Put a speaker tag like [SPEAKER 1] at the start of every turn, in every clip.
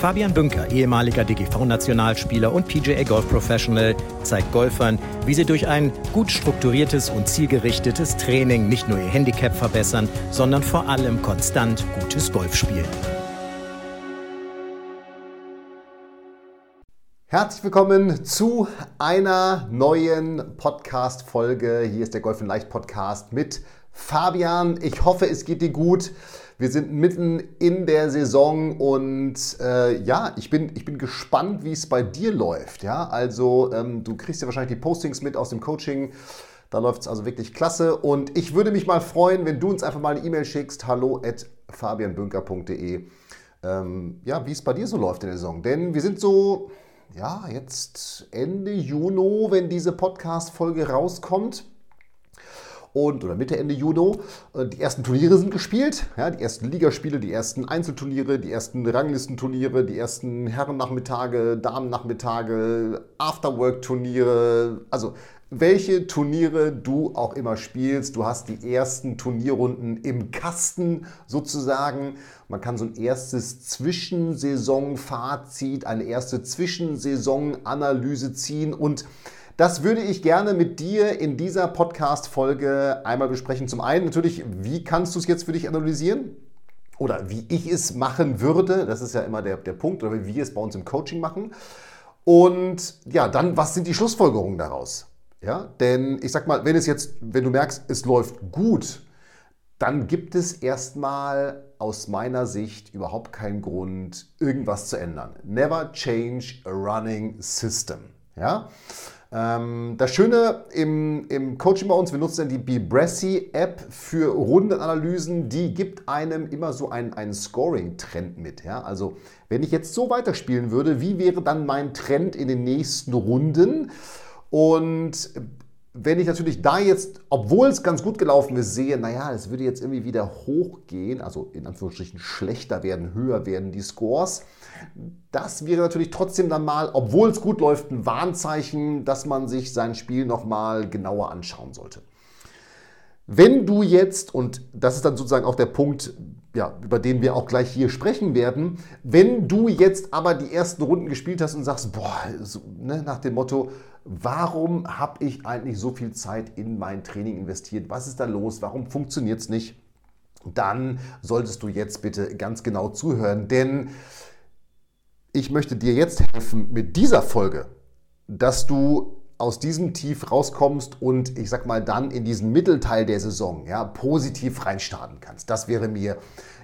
[SPEAKER 1] Fabian Bünker, ehemaliger DGV-Nationalspieler und PGA Golf Professional, zeigt Golfern, wie sie durch ein gut strukturiertes und zielgerichtetes Training nicht nur ihr Handicap verbessern, sondern vor allem konstant gutes Golf spielen.
[SPEAKER 2] Herzlich willkommen zu einer neuen Podcast-Folge. Hier ist der Golf in Leicht Podcast mit Fabian. Ich hoffe, es geht dir gut. Wir sind mitten in der Saison und äh, ja, ich bin, ich bin gespannt, wie es bei dir läuft. Ja, also ähm, du kriegst ja wahrscheinlich die Postings mit aus dem Coaching. Da läuft es also wirklich klasse. Und ich würde mich mal freuen, wenn du uns einfach mal eine E-Mail schickst. Hallo at fabianbünker.de. Ähm, ja, wie es bei dir so läuft in der Saison. Denn wir sind so ja, jetzt Ende Juni, wenn diese Podcast-Folge rauskommt. Und, oder Mitte, Ende Juni. Äh, die ersten Turniere sind gespielt. Ja, die ersten Ligaspiele, die ersten Einzelturniere, die ersten Ranglistenturniere, die ersten Herrennachmittage, Damennachmittage, Afterwork-Turniere. Also welche Turniere du auch immer spielst. Du hast die ersten Turnierrunden im Kasten sozusagen. Man kann so ein erstes Zwischensaison-Fazit, eine erste Zwischensaison-Analyse ziehen und das würde ich gerne mit dir in dieser Podcast-Folge einmal besprechen. Zum einen natürlich, wie kannst du es jetzt für dich analysieren? Oder wie ich es machen würde, das ist ja immer der, der Punkt, oder wie wir es bei uns im Coaching machen. Und ja, dann, was sind die Schlussfolgerungen daraus? Ja, denn ich sag mal, wenn es jetzt, wenn du merkst, es läuft gut, dann gibt es erstmal aus meiner Sicht überhaupt keinen Grund, irgendwas zu ändern. Never change a running system. Ja? Ähm, das Schöne im, im Coaching bei uns, wir nutzen die Bibressi-App für Rundenanalysen. Die gibt einem immer so einen, einen Scoring-Trend mit. Ja? Also, wenn ich jetzt so weiterspielen würde, wie wäre dann mein Trend in den nächsten Runden? Und wenn ich natürlich da jetzt, obwohl es ganz gut gelaufen ist, sehe, naja, es würde jetzt irgendwie wieder hochgehen, also in Anführungsstrichen schlechter werden, höher werden die Scores, das wäre natürlich trotzdem dann mal, obwohl es gut läuft, ein Warnzeichen, dass man sich sein Spiel nochmal genauer anschauen sollte. Wenn du jetzt, und das ist dann sozusagen auch der Punkt, ja, über den wir auch gleich hier sprechen werden, wenn du jetzt aber die ersten Runden gespielt hast und sagst, boah, so, ne, nach dem Motto, warum habe ich eigentlich so viel Zeit in mein Training investiert? Was ist da los? Warum funktioniert es nicht? Dann solltest du jetzt bitte ganz genau zuhören, denn ich möchte dir jetzt helfen mit dieser Folge, dass du aus diesem Tief rauskommst und ich sag mal dann in diesen Mittelteil der Saison ja, positiv reinstarten kannst. Das wäre mir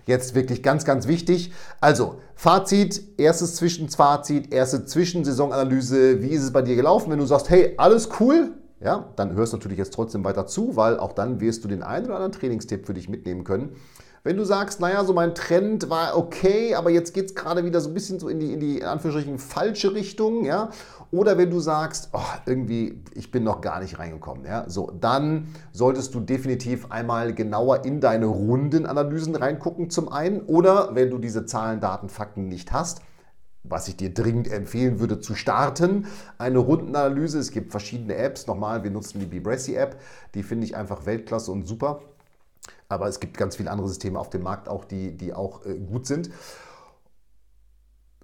[SPEAKER 2] jetzt wirklich ganz, ganz wichtig. Also, Fazit, erstes Zwischenfazit, erste Zwischensaisonanalyse. Wie ist es bei dir gelaufen? Wenn du sagst, hey, alles cool, ja, dann hörst du natürlich jetzt trotzdem weiter zu, weil auch dann wirst du den einen oder anderen Trainingstipp für dich mitnehmen können. Wenn du sagst, naja, so mein Trend war okay, aber jetzt geht es gerade wieder so ein bisschen so in die, in die in Anführungsstrichen falsche Richtung, ja, oder wenn du sagst, oh, irgendwie, ich bin noch gar nicht reingekommen, ja, so, dann solltest du definitiv einmal genauer in deine Rundenanalysen reingucken zum einen, oder wenn du diese Zahlen, Daten, Fakten nicht hast, was ich dir dringend empfehlen würde zu starten. Eine Rundenanalyse. Es gibt verschiedene Apps. Nochmal, wir nutzen die Bibressi App. Die finde ich einfach Weltklasse und super. Aber es gibt ganz viele andere Systeme auf dem Markt auch, die, die auch äh, gut sind.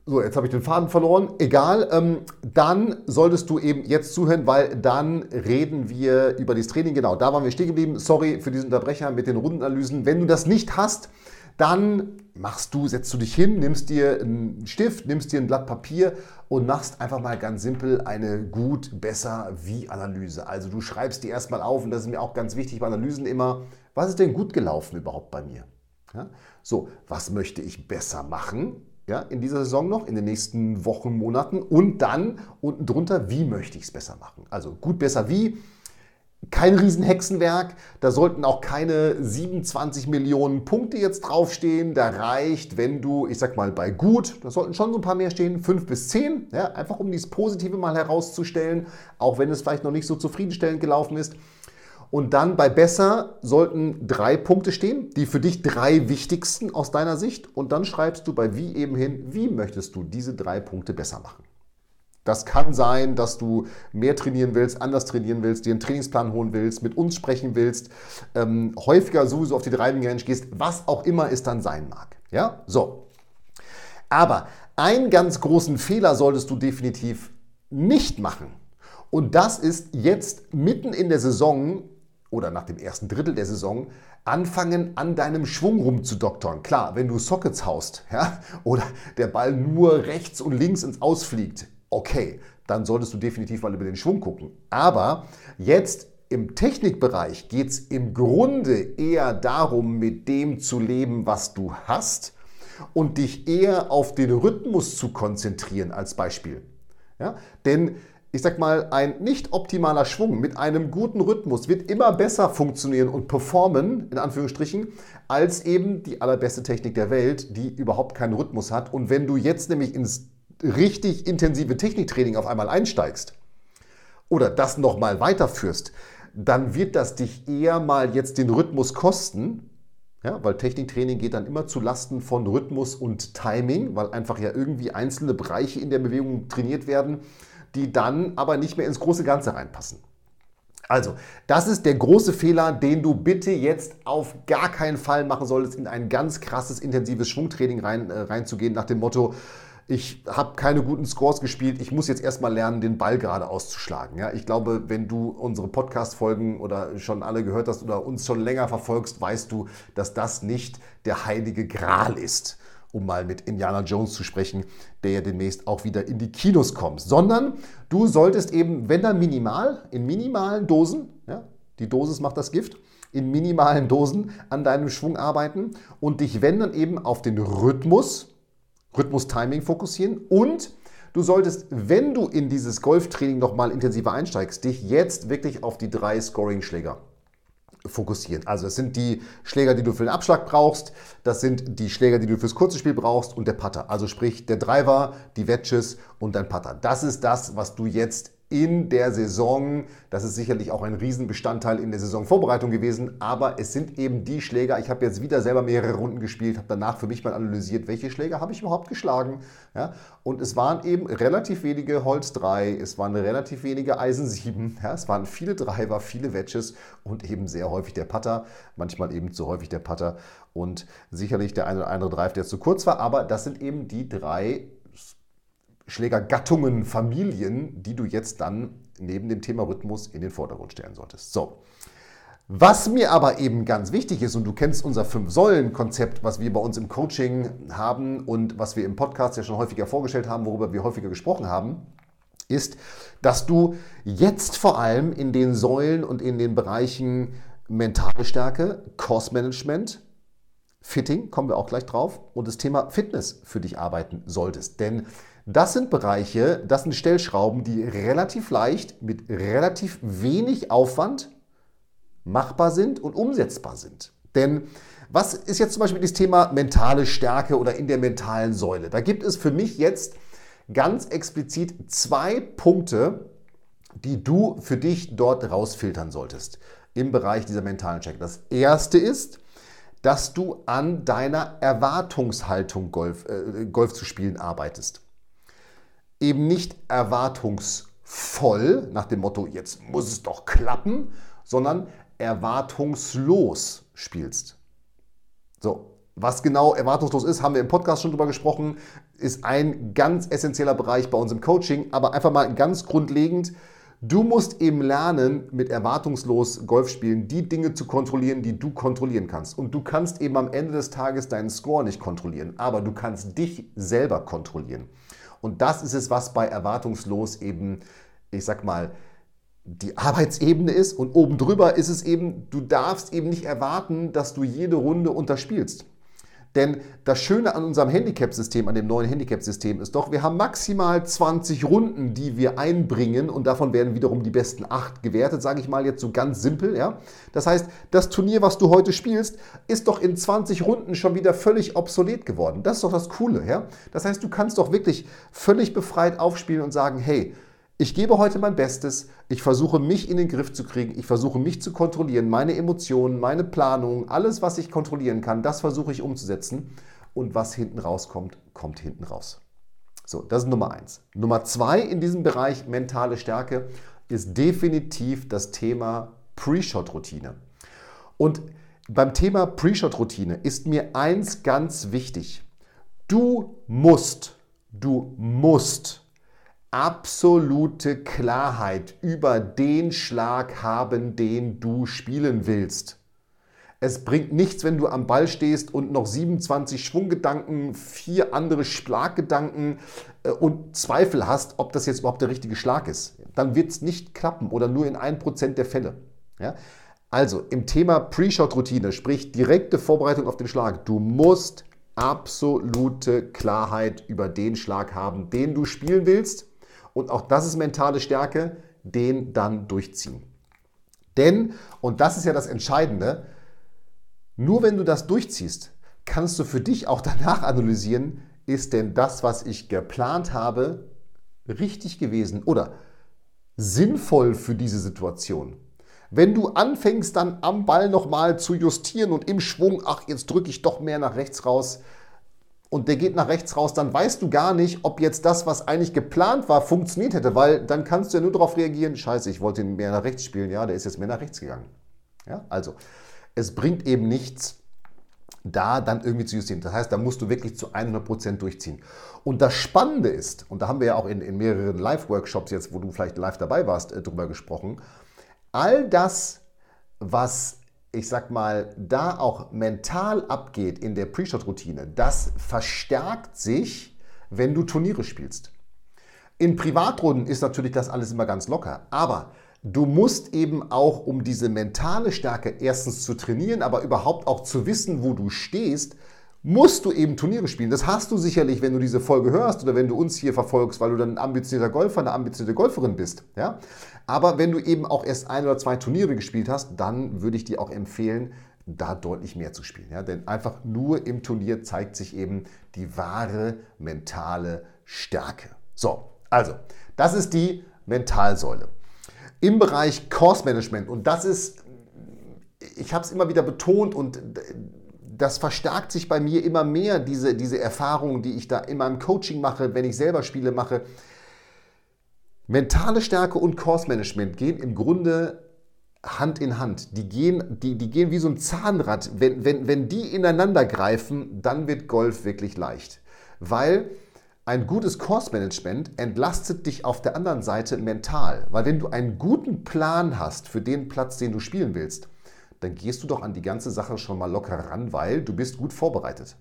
[SPEAKER 2] So, jetzt habe ich den Faden verloren. Egal. Ähm, dann solltest du eben jetzt zuhören, weil dann reden wir über das Training. Genau, da waren wir stehen geblieben. Sorry für diesen Unterbrecher mit den Rundenanalysen. Wenn du das nicht hast, dann machst du, setzt du dich hin, nimmst dir einen Stift, nimmst dir ein Blatt Papier und machst einfach mal ganz simpel eine gut, besser, wie Analyse. Also du schreibst die erstmal auf und das ist mir auch ganz wichtig bei Analysen immer, was ist denn gut gelaufen überhaupt bei mir? Ja? So, was möchte ich besser machen? Ja, in dieser Saison noch, in den nächsten Wochen, Monaten und dann unten drunter, wie möchte ich es besser machen? Also gut, besser, wie kein Riesenhexenwerk, da sollten auch keine 27 Millionen Punkte jetzt draufstehen. Da reicht, wenn du, ich sag mal, bei gut, da sollten schon so ein paar mehr stehen, 5 bis 10, ja, einfach um dieses Positive mal herauszustellen, auch wenn es vielleicht noch nicht so zufriedenstellend gelaufen ist. Und dann bei besser sollten drei Punkte stehen, die für dich drei wichtigsten aus deiner Sicht. Und dann schreibst du bei wie eben hin, wie möchtest du diese drei Punkte besser machen. Das kann sein, dass du mehr trainieren willst, anders trainieren willst, dir einen Trainingsplan holen willst, mit uns sprechen willst, ähm, häufiger sowieso auf die Driving Range gehst, was auch immer es dann sein mag. Ja, so. Aber einen ganz großen Fehler solltest du definitiv nicht machen. Und das ist jetzt mitten in der Saison oder nach dem ersten Drittel der Saison anfangen, an deinem Schwung rumzudoktern. Klar, wenn du Sockets haust ja, oder der Ball nur rechts und links ins Ausfliegt, okay, dann solltest du definitiv mal über den Schwung gucken. Aber jetzt im Technikbereich geht es im Grunde eher darum, mit dem zu leben, was du hast und dich eher auf den Rhythmus zu konzentrieren als Beispiel. Ja? Denn ich sag mal, ein nicht optimaler Schwung mit einem guten Rhythmus wird immer besser funktionieren und performen, in Anführungsstrichen, als eben die allerbeste Technik der Welt, die überhaupt keinen Rhythmus hat. Und wenn du jetzt nämlich ins richtig intensive Techniktraining auf einmal einsteigst oder das nochmal weiterführst, dann wird das dich eher mal jetzt den Rhythmus kosten, ja, weil Techniktraining geht dann immer zu Lasten von Rhythmus und Timing, weil einfach ja irgendwie einzelne Bereiche in der Bewegung trainiert werden, die dann aber nicht mehr ins große Ganze reinpassen. Also, das ist der große Fehler, den du bitte jetzt auf gar keinen Fall machen solltest, in ein ganz krasses, intensives Schwungtraining rein, äh, reinzugehen, nach dem Motto, ich habe keine guten Scores gespielt, ich muss jetzt erstmal lernen, den Ball gerade auszuschlagen. Ja, ich glaube, wenn du unsere Podcast-Folgen oder schon alle gehört hast oder uns schon länger verfolgst, weißt du, dass das nicht der heilige Gral ist, um mal mit Indiana Jones zu sprechen, der ja demnächst auch wieder in die Kinos kommt, sondern du solltest eben, wenn dann minimal, in minimalen Dosen, ja, die Dosis macht das Gift, in minimalen Dosen an deinem Schwung arbeiten und dich, wenn dann eben auf den Rhythmus, Rhythmus-Timing fokussieren. Und du solltest, wenn du in dieses Golftraining nochmal intensiver einsteigst, dich jetzt wirklich auf die drei Scoring-Schläger fokussieren. Also es sind die Schläger, die du für den Abschlag brauchst, das sind die Schläger, die du fürs kurze Spiel brauchst und der Putter. Also sprich der Driver, die Wedges und dein Putter. Das ist das, was du jetzt in der Saison. Das ist sicherlich auch ein Riesenbestandteil in der Saisonvorbereitung gewesen, aber es sind eben die Schläger. Ich habe jetzt wieder selber mehrere Runden gespielt, habe danach für mich mal analysiert, welche Schläger habe ich überhaupt geschlagen. Ja? Und es waren eben relativ wenige Holz 3, es waren relativ wenige Eisen 7, ja? es waren viele Driver, viele Wedges und eben sehr häufig der Putter, manchmal eben zu häufig der Putter und sicherlich der eine oder andere Drive, der zu kurz war, aber das sind eben die drei Schlägergattungen, Familien, die du jetzt dann neben dem Thema Rhythmus in den Vordergrund stellen solltest. So. Was mir aber eben ganz wichtig ist, und du kennst unser Fünf-Säulen-Konzept, was wir bei uns im Coaching haben und was wir im Podcast ja schon häufiger vorgestellt haben, worüber wir häufiger gesprochen haben, ist, dass du jetzt vor allem in den Säulen und in den Bereichen mentale Stärke, Cost Management, Fitting, kommen wir auch gleich drauf, und das Thema Fitness für dich arbeiten solltest. Denn das sind Bereiche, das sind Stellschrauben, die relativ leicht mit relativ wenig Aufwand machbar sind und umsetzbar sind. Denn was ist jetzt zum Beispiel das Thema mentale Stärke oder in der mentalen Säule? Da gibt es für mich jetzt ganz explizit zwei Punkte, die du für dich dort rausfiltern solltest im Bereich dieser mentalen Stärke. Das erste ist, dass du an deiner Erwartungshaltung Golf, äh, Golf zu spielen arbeitest eben nicht erwartungsvoll nach dem Motto, jetzt muss es doch klappen, sondern erwartungslos spielst. So, was genau erwartungslos ist, haben wir im Podcast schon drüber gesprochen, ist ein ganz essentieller Bereich bei uns im Coaching, aber einfach mal ganz grundlegend, du musst eben lernen, mit erwartungslos Golf spielen, die Dinge zu kontrollieren, die du kontrollieren kannst. Und du kannst eben am Ende des Tages deinen Score nicht kontrollieren, aber du kannst dich selber kontrollieren. Und das ist es, was bei erwartungslos eben, ich sag mal, die Arbeitsebene ist. Und oben drüber ist es eben, du darfst eben nicht erwarten, dass du jede Runde unterspielst. Denn das Schöne an unserem Handicap-System, an dem neuen Handicap-System ist doch, wir haben maximal 20 Runden, die wir einbringen und davon werden wiederum die besten 8 gewertet, sage ich mal jetzt so ganz simpel. Ja? Das heißt, das Turnier, was du heute spielst, ist doch in 20 Runden schon wieder völlig obsolet geworden. Das ist doch das Coole. Ja? Das heißt, du kannst doch wirklich völlig befreit aufspielen und sagen, hey, ich gebe heute mein Bestes, ich versuche mich in den Griff zu kriegen, ich versuche mich zu kontrollieren, meine Emotionen, meine Planung, alles, was ich kontrollieren kann, das versuche ich umzusetzen und was hinten rauskommt, kommt hinten raus. So, das ist Nummer eins. Nummer zwei in diesem Bereich mentale Stärke ist definitiv das Thema Pre-Shot-Routine. Und beim Thema Pre-Shot-Routine ist mir eins ganz wichtig. Du musst, du musst absolute Klarheit über den Schlag haben, den du spielen willst. Es bringt nichts, wenn du am Ball stehst und noch 27 Schwunggedanken, vier andere Schlaggedanken äh, und Zweifel hast, ob das jetzt überhaupt der richtige Schlag ist. Dann wird es nicht klappen oder nur in 1% der Fälle. Ja? Also im Thema Pre-Shot-Routine, sprich direkte Vorbereitung auf den Schlag, du musst absolute Klarheit über den Schlag haben, den du spielen willst und auch das ist mentale Stärke, den dann durchziehen. Denn, und das ist ja das Entscheidende, nur wenn du das durchziehst, kannst du für dich auch danach analysieren, ist denn das, was ich geplant habe, richtig gewesen oder sinnvoll für diese Situation. Wenn du anfängst dann am Ball nochmal zu justieren und im Schwung, ach, jetzt drücke ich doch mehr nach rechts raus, und der geht nach rechts raus, dann weißt du gar nicht, ob jetzt das, was eigentlich geplant war, funktioniert hätte, weil dann kannst du ja nur darauf reagieren, scheiße, ich wollte ihn mehr nach rechts spielen, ja, der ist jetzt mehr nach rechts gegangen. Ja, also, es bringt eben nichts, da dann irgendwie zu justieren. Das heißt, da musst du wirklich zu 100% durchziehen. Und das Spannende ist, und da haben wir ja auch in, in mehreren Live-Workshops jetzt, wo du vielleicht live dabei warst, äh, drüber gesprochen, all das, was ich sag mal, da auch mental abgeht in der Pre-Shot-Routine, das verstärkt sich, wenn du Turniere spielst. In Privatrunden ist natürlich das alles immer ganz locker, aber du musst eben auch, um diese mentale Stärke erstens zu trainieren, aber überhaupt auch zu wissen, wo du stehst, musst du eben Turniere spielen. Das hast du sicherlich, wenn du diese Folge hörst oder wenn du uns hier verfolgst, weil du dann ein ambitionierter Golfer, eine ambitionierte Golferin bist. Ja? Aber wenn du eben auch erst ein oder zwei Turniere gespielt hast, dann würde ich dir auch empfehlen, da deutlich mehr zu spielen. Ja? Denn einfach nur im Turnier zeigt sich eben die wahre mentale Stärke. So, also, das ist die Mentalsäule. Im Bereich Course Management, und das ist, ich habe es immer wieder betont und das verstärkt sich bei mir immer mehr, diese, diese Erfahrungen, die ich da in meinem Coaching mache, wenn ich selber Spiele mache. Mentale Stärke und Course Management gehen im Grunde Hand in Hand. Die gehen, die, die gehen wie so ein Zahnrad. Wenn, wenn, wenn die ineinander greifen, dann wird Golf wirklich leicht. Weil ein gutes Course Management entlastet dich auf der anderen Seite mental. Weil wenn du einen guten Plan hast für den Platz, den du spielen willst, dann gehst du doch an die ganze Sache schon mal locker ran, weil du bist gut vorbereitet.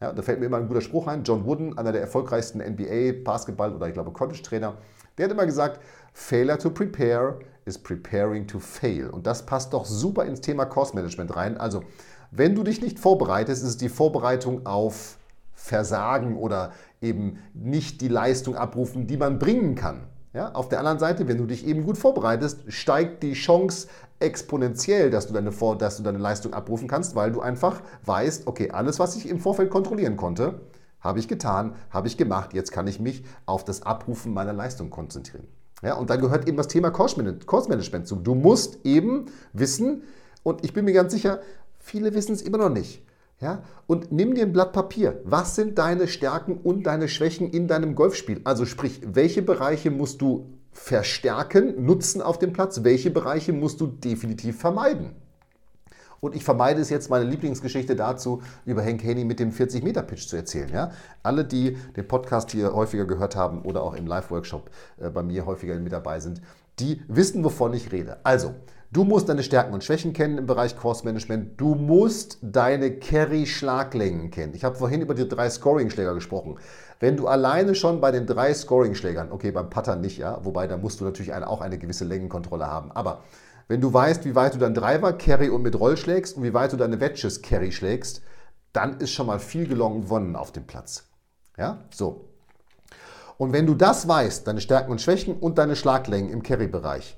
[SPEAKER 2] Ja, da fällt mir immer ein guter Spruch ein. John Wooden, einer der erfolgreichsten NBA, Basketball oder ich glaube College-Trainer, der hat immer gesagt, Failure to prepare is preparing to fail. Und das passt doch super ins Thema Course Management rein. Also, wenn du dich nicht vorbereitest, ist es die Vorbereitung auf Versagen oder eben nicht die Leistung abrufen, die man bringen kann. Ja, auf der anderen Seite, wenn du dich eben gut vorbereitest, steigt die Chance exponentiell, dass du, deine dass du deine Leistung abrufen kannst, weil du einfach weißt, okay, alles, was ich im Vorfeld kontrollieren konnte, habe ich getan, habe ich gemacht, jetzt kann ich mich auf das Abrufen meiner Leistung konzentrieren. Ja, und da gehört eben das Thema Course Management zu. Du musst eben wissen, und ich bin mir ganz sicher, viele wissen es immer noch nicht. Ja? Und nimm dir ein Blatt Papier. Was sind deine Stärken und deine Schwächen in deinem Golfspiel? Also sprich, welche Bereiche musst du verstärken, nutzen auf dem Platz? Welche Bereiche musst du definitiv vermeiden? Und ich vermeide es jetzt, meine Lieblingsgeschichte dazu über Hank Haney mit dem 40-Meter-Pitch zu erzählen. Ja? Alle, die den Podcast hier häufiger gehört haben oder auch im Live-Workshop äh, bei mir häufiger mit dabei sind, die wissen, wovon ich rede. Also, Du musst deine Stärken und Schwächen kennen im Bereich Course Management. Du musst deine Carry-Schlaglängen kennen. Ich habe vorhin über die drei Scoring-Schläger gesprochen. Wenn du alleine schon bei den drei Scoring-Schlägern, okay, beim Putter nicht, ja, wobei da musst du natürlich eine, auch eine gewisse Längenkontrolle haben, aber wenn du weißt, wie weit du deinen Driver Carry und mit Roll schlägst und wie weit du deine Wedges Carry schlägst, dann ist schon mal viel gewonnen auf dem Platz. Ja, so. Und wenn du das weißt, deine Stärken und Schwächen und deine Schlaglängen im Carry-Bereich,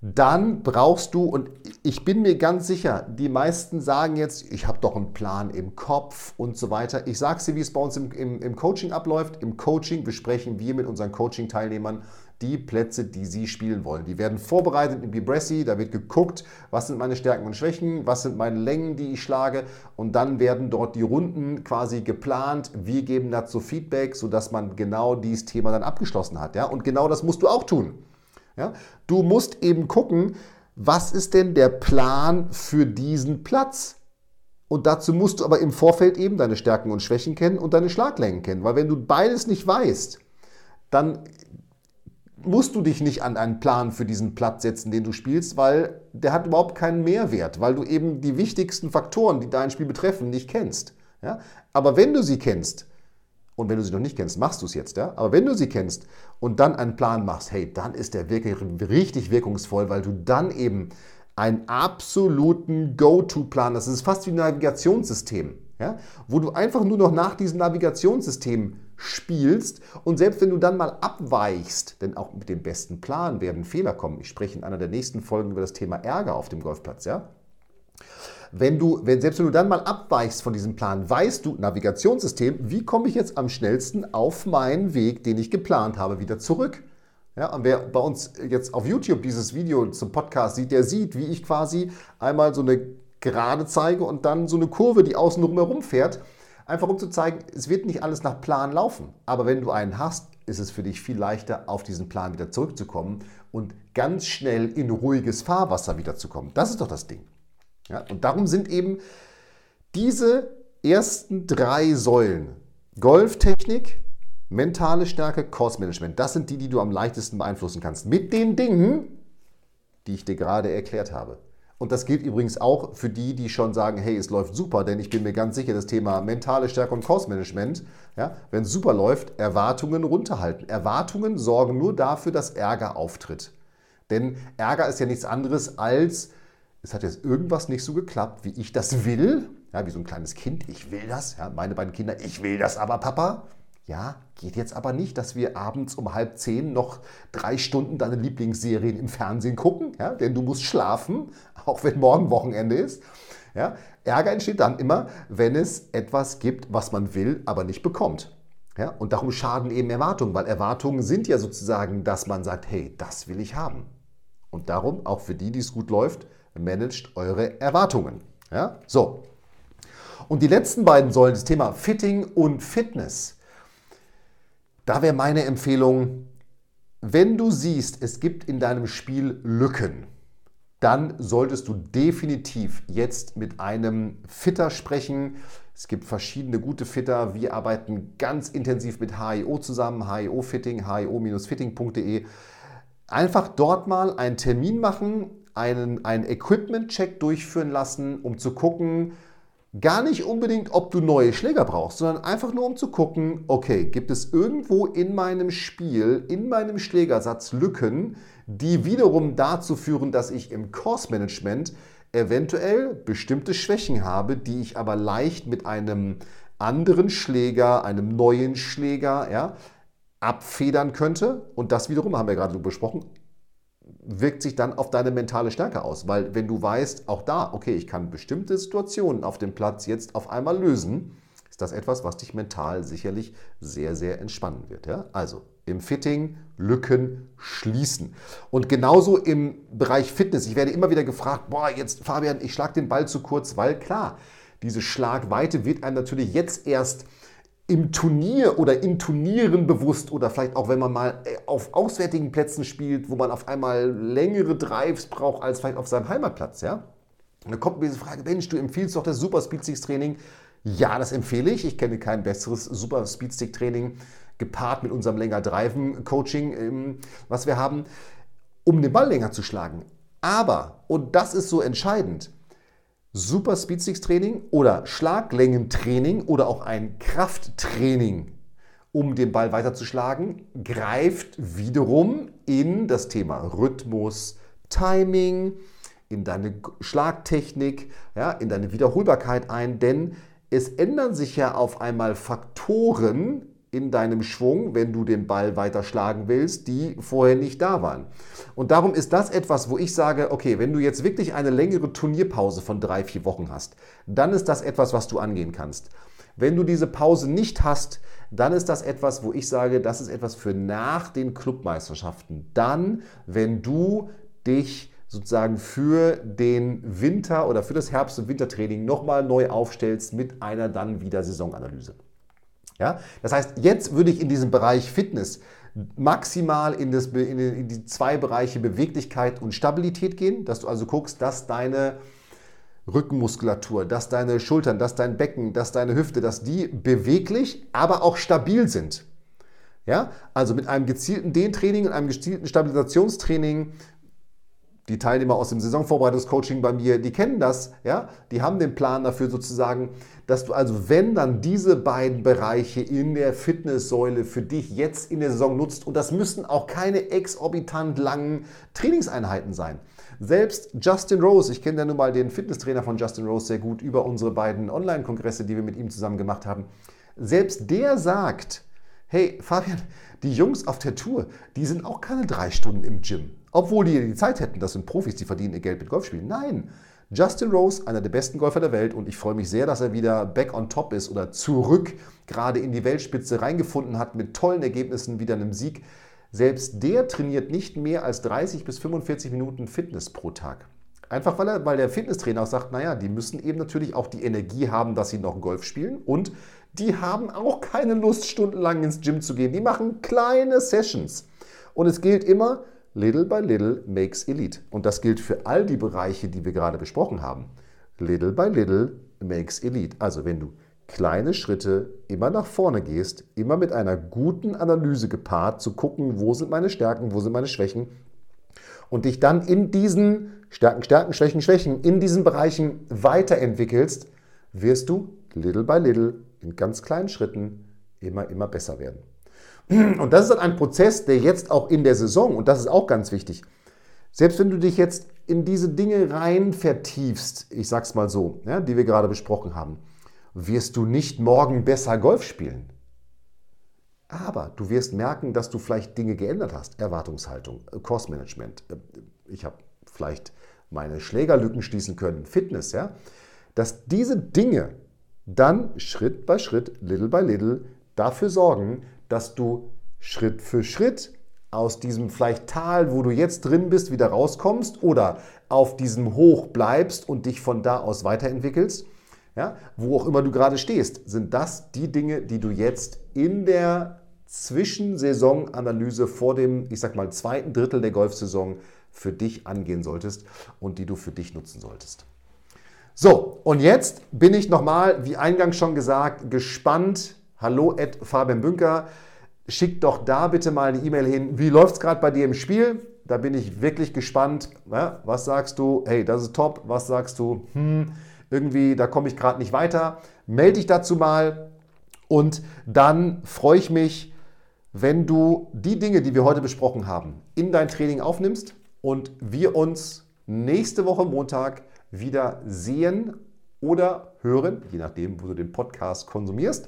[SPEAKER 2] dann brauchst du, und ich bin mir ganz sicher, die meisten sagen jetzt, ich habe doch einen Plan im Kopf und so weiter. Ich sage dir, wie es bei uns im, im, im Coaching abläuft. Im Coaching besprechen wir mit unseren Coaching-Teilnehmern, die Plätze, die sie spielen wollen. Die werden vorbereitet in Bibressi, da wird geguckt, was sind meine Stärken und Schwächen, was sind meine Längen, die ich schlage und dann werden dort die Runden quasi geplant. Wir geben dazu Feedback, sodass man genau dieses Thema dann abgeschlossen hat. Ja? Und genau das musst du auch tun. Ja? Du musst eben gucken, was ist denn der Plan für diesen Platz? Und dazu musst du aber im Vorfeld eben deine Stärken und Schwächen kennen und deine Schlaglängen kennen. Weil wenn du beides nicht weißt, dann musst du dich nicht an einen Plan für diesen Platz setzen, den du spielst, weil der hat überhaupt keinen Mehrwert, weil du eben die wichtigsten Faktoren, die dein Spiel betreffen, nicht kennst. Ja? Aber wenn du sie kennst, und wenn du sie noch nicht kennst, machst du es jetzt, ja? Aber wenn du sie kennst und dann einen Plan machst, hey, dann ist der wirklich richtig wirkungsvoll, weil du dann eben einen absoluten Go-To-Plan hast. Das ist fast wie ein Navigationssystem, ja? Wo du einfach nur noch nach diesem Navigationssystem spielst und selbst wenn du dann mal abweichst, denn auch mit dem besten Plan werden Fehler kommen. Ich spreche in einer der nächsten Folgen über das Thema Ärger auf dem Golfplatz, ja? Wenn du, wenn, selbst wenn du dann mal abweichst von diesem Plan, weißt du, Navigationssystem, wie komme ich jetzt am schnellsten auf meinen Weg, den ich geplant habe, wieder zurück? Ja, und wer bei uns jetzt auf YouTube dieses Video zum Podcast sieht, der sieht, wie ich quasi einmal so eine Gerade zeige und dann so eine Kurve, die außen herum fährt, einfach um zu zeigen, es wird nicht alles nach Plan laufen. Aber wenn du einen hast, ist es für dich viel leichter, auf diesen Plan wieder zurückzukommen und ganz schnell in ruhiges Fahrwasser wiederzukommen. Das ist doch das Ding. Ja, und darum sind eben diese ersten drei Säulen, Golftechnik, mentale Stärke, Kursmanagement, das sind die, die du am leichtesten beeinflussen kannst. Mit den Dingen, die ich dir gerade erklärt habe. Und das gilt übrigens auch für die, die schon sagen, hey, es läuft super, denn ich bin mir ganz sicher, das Thema mentale Stärke und Kursmanagement, ja, wenn es super läuft, Erwartungen runterhalten. Erwartungen sorgen nur dafür, dass Ärger auftritt. Denn Ärger ist ja nichts anderes als es hat jetzt irgendwas nicht so geklappt, wie ich das will. Ja, wie so ein kleines Kind, ich will das. Ja, meine beiden Kinder, ich will das aber, Papa. Ja, geht jetzt aber nicht, dass wir abends um halb zehn noch drei Stunden deine Lieblingsserien im Fernsehen gucken, ja, denn du musst schlafen, auch wenn morgen Wochenende ist. Ja, Ärger entsteht dann immer, wenn es etwas gibt, was man will, aber nicht bekommt. Ja, und darum schaden eben Erwartungen, weil Erwartungen sind ja sozusagen, dass man sagt, hey, das will ich haben. Und darum, auch für die, die es gut läuft, managt eure Erwartungen. Ja? So. Und die letzten beiden Säulen, das Thema Fitting und Fitness. Da wäre meine Empfehlung, wenn du siehst, es gibt in deinem Spiel Lücken, dann solltest du definitiv jetzt mit einem Fitter sprechen. Es gibt verschiedene gute Fitter. Wir arbeiten ganz intensiv mit HIO zusammen, HIO-Fitting, hio-fitting.de. Einfach dort mal einen Termin machen, einen, einen Equipment-Check durchführen lassen, um zu gucken, gar nicht unbedingt, ob du neue Schläger brauchst, sondern einfach nur um zu gucken, okay, gibt es irgendwo in meinem Spiel, in meinem Schlägersatz Lücken, die wiederum dazu führen, dass ich im Course-Management eventuell bestimmte Schwächen habe, die ich aber leicht mit einem anderen Schläger, einem neuen Schläger, ja, abfedern könnte. Und das wiederum, haben wir gerade besprochen, wirkt sich dann auf deine mentale Stärke aus. Weil wenn du weißt, auch da, okay, ich kann bestimmte Situationen auf dem Platz jetzt auf einmal lösen, ist das etwas, was dich mental sicherlich sehr, sehr entspannen wird. Ja? Also im Fitting Lücken schließen. Und genauso im Bereich Fitness. Ich werde immer wieder gefragt, boah, jetzt Fabian, ich schlage den Ball zu kurz, weil klar, diese Schlagweite wird einem natürlich jetzt erst im Turnier oder in Turnieren bewusst oder vielleicht auch wenn man mal äh, auf auswärtigen Plätzen spielt, wo man auf einmal längere Drives braucht als vielleicht auf seinem Heimatplatz, ja? Und dann kommt mir diese Frage, Mensch, du empfiehlst doch das Super Speedsticks Training. Ja, das empfehle ich. Ich kenne kein besseres Super Speedstick Training gepaart mit unserem länger Driven Coaching, ähm, was wir haben, um den Ball länger zu schlagen. Aber, und das ist so entscheidend, Super Speedsticks Training oder Schlaglängentraining oder auch ein Krafttraining, um den Ball weiterzuschlagen, greift wiederum in das Thema Rhythmus, Timing, in deine Schlagtechnik, ja, in deine Wiederholbarkeit ein, denn es ändern sich ja auf einmal Faktoren in deinem Schwung, wenn du den Ball weiter schlagen willst, die vorher nicht da waren. Und darum ist das etwas, wo ich sage, okay, wenn du jetzt wirklich eine längere Turnierpause von drei, vier Wochen hast, dann ist das etwas, was du angehen kannst. Wenn du diese Pause nicht hast, dann ist das etwas, wo ich sage, das ist etwas für nach den Clubmeisterschaften. Dann, wenn du dich sozusagen für den Winter oder für das Herbst- und Wintertraining nochmal neu aufstellst mit einer dann wieder Saisonanalyse. Ja? Das heißt, jetzt würde ich in diesem Bereich Fitness maximal in, das, in die zwei Bereiche Beweglichkeit und Stabilität gehen, dass du also guckst, dass deine Rückenmuskulatur, dass deine Schultern, dass dein Becken, dass deine Hüfte, dass die beweglich, aber auch stabil sind. Ja, also mit einem gezielten Dehntraining und einem gezielten Stabilisationstraining die Teilnehmer aus dem Saisonvorbereitungscoaching bei mir, die kennen das, ja, die haben den Plan dafür sozusagen, dass du also, wenn dann diese beiden Bereiche in der Fitnesssäule für dich jetzt in der Saison nutzt, und das müssen auch keine exorbitant langen Trainingseinheiten sein. Selbst Justin Rose, ich kenne ja nun mal den Fitnesstrainer von Justin Rose sehr gut über unsere beiden Online-Kongresse, die wir mit ihm zusammen gemacht haben. Selbst der sagt, hey Fabian, die Jungs auf der Tour, die sind auch keine drei Stunden im Gym. Obwohl die die Zeit hätten, das sind Profis, die verdienen ihr Geld mit Golfspielen. Nein, Justin Rose, einer der besten Golfer der Welt und ich freue mich sehr, dass er wieder back on top ist oder zurück gerade in die Weltspitze reingefunden hat mit tollen Ergebnissen, wieder einem Sieg. Selbst der trainiert nicht mehr als 30 bis 45 Minuten Fitness pro Tag. Einfach weil, er, weil der Fitnesstrainer auch sagt, naja, die müssen eben natürlich auch die Energie haben, dass sie noch Golf spielen und die haben auch keine Lust, stundenlang ins Gym zu gehen. Die machen kleine Sessions. Und es gilt immer, Little by little makes elite. Und das gilt für all die Bereiche, die wir gerade besprochen haben. Little by little makes elite. Also wenn du kleine Schritte immer nach vorne gehst, immer mit einer guten Analyse gepaart, zu gucken, wo sind meine Stärken, wo sind meine Schwächen und dich dann in diesen Stärken, Stärken, Schwächen, Schwächen, in diesen Bereichen weiterentwickelst, wirst du little by little in ganz kleinen Schritten immer, immer besser werden. Und das ist dann ein Prozess, der jetzt auch in der Saison, und das ist auch ganz wichtig, selbst wenn du dich jetzt in diese Dinge rein vertiefst, ich sag's mal so, ja, die wir gerade besprochen haben, wirst du nicht morgen besser Golf spielen. Aber du wirst merken, dass du vielleicht Dinge geändert hast. Erwartungshaltung, Kursmanagement. Äh, ich habe vielleicht meine Schlägerlücken schließen können, Fitness, ja. Dass diese Dinge dann Schritt bei Schritt, little by little, dafür sorgen, dass du Schritt für Schritt aus diesem vielleicht Tal, wo du jetzt drin bist, wieder rauskommst oder auf diesem Hoch bleibst und dich von da aus weiterentwickelst. Ja, wo auch immer du gerade stehst, sind das die Dinge, die du jetzt in der Zwischensaisonanalyse vor dem, ich sag mal, zweiten Drittel der Golfsaison für dich angehen solltest und die du für dich nutzen solltest. So, und jetzt bin ich nochmal, wie eingangs schon gesagt, gespannt, hallo at Fabian Bünker. Schick doch da bitte mal eine E-Mail hin. Wie läuft es gerade bei dir im Spiel? Da bin ich wirklich gespannt. Ja, was sagst du? Hey, das ist top. Was sagst du? Hm, irgendwie, da komme ich gerade nicht weiter. Melde dich dazu mal. Und dann freue ich mich, wenn du die Dinge, die wir heute besprochen haben, in dein Training aufnimmst und wir uns nächste Woche Montag wieder sehen oder hören, je nachdem, wo du den Podcast konsumierst.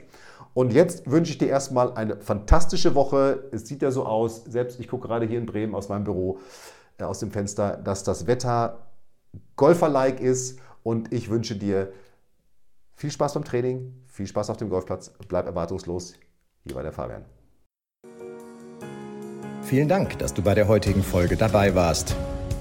[SPEAKER 2] Und jetzt wünsche ich dir erstmal eine fantastische Woche. Es sieht ja so aus, selbst ich gucke gerade hier in Bremen aus meinem Büro, äh, aus dem Fenster, dass das Wetter golferlike ist. Und ich wünsche dir viel Spaß beim Training, viel Spaß auf dem Golfplatz. Bleib erwartungslos. Hier war der Fabian.
[SPEAKER 1] Vielen Dank, dass du bei der heutigen Folge dabei warst.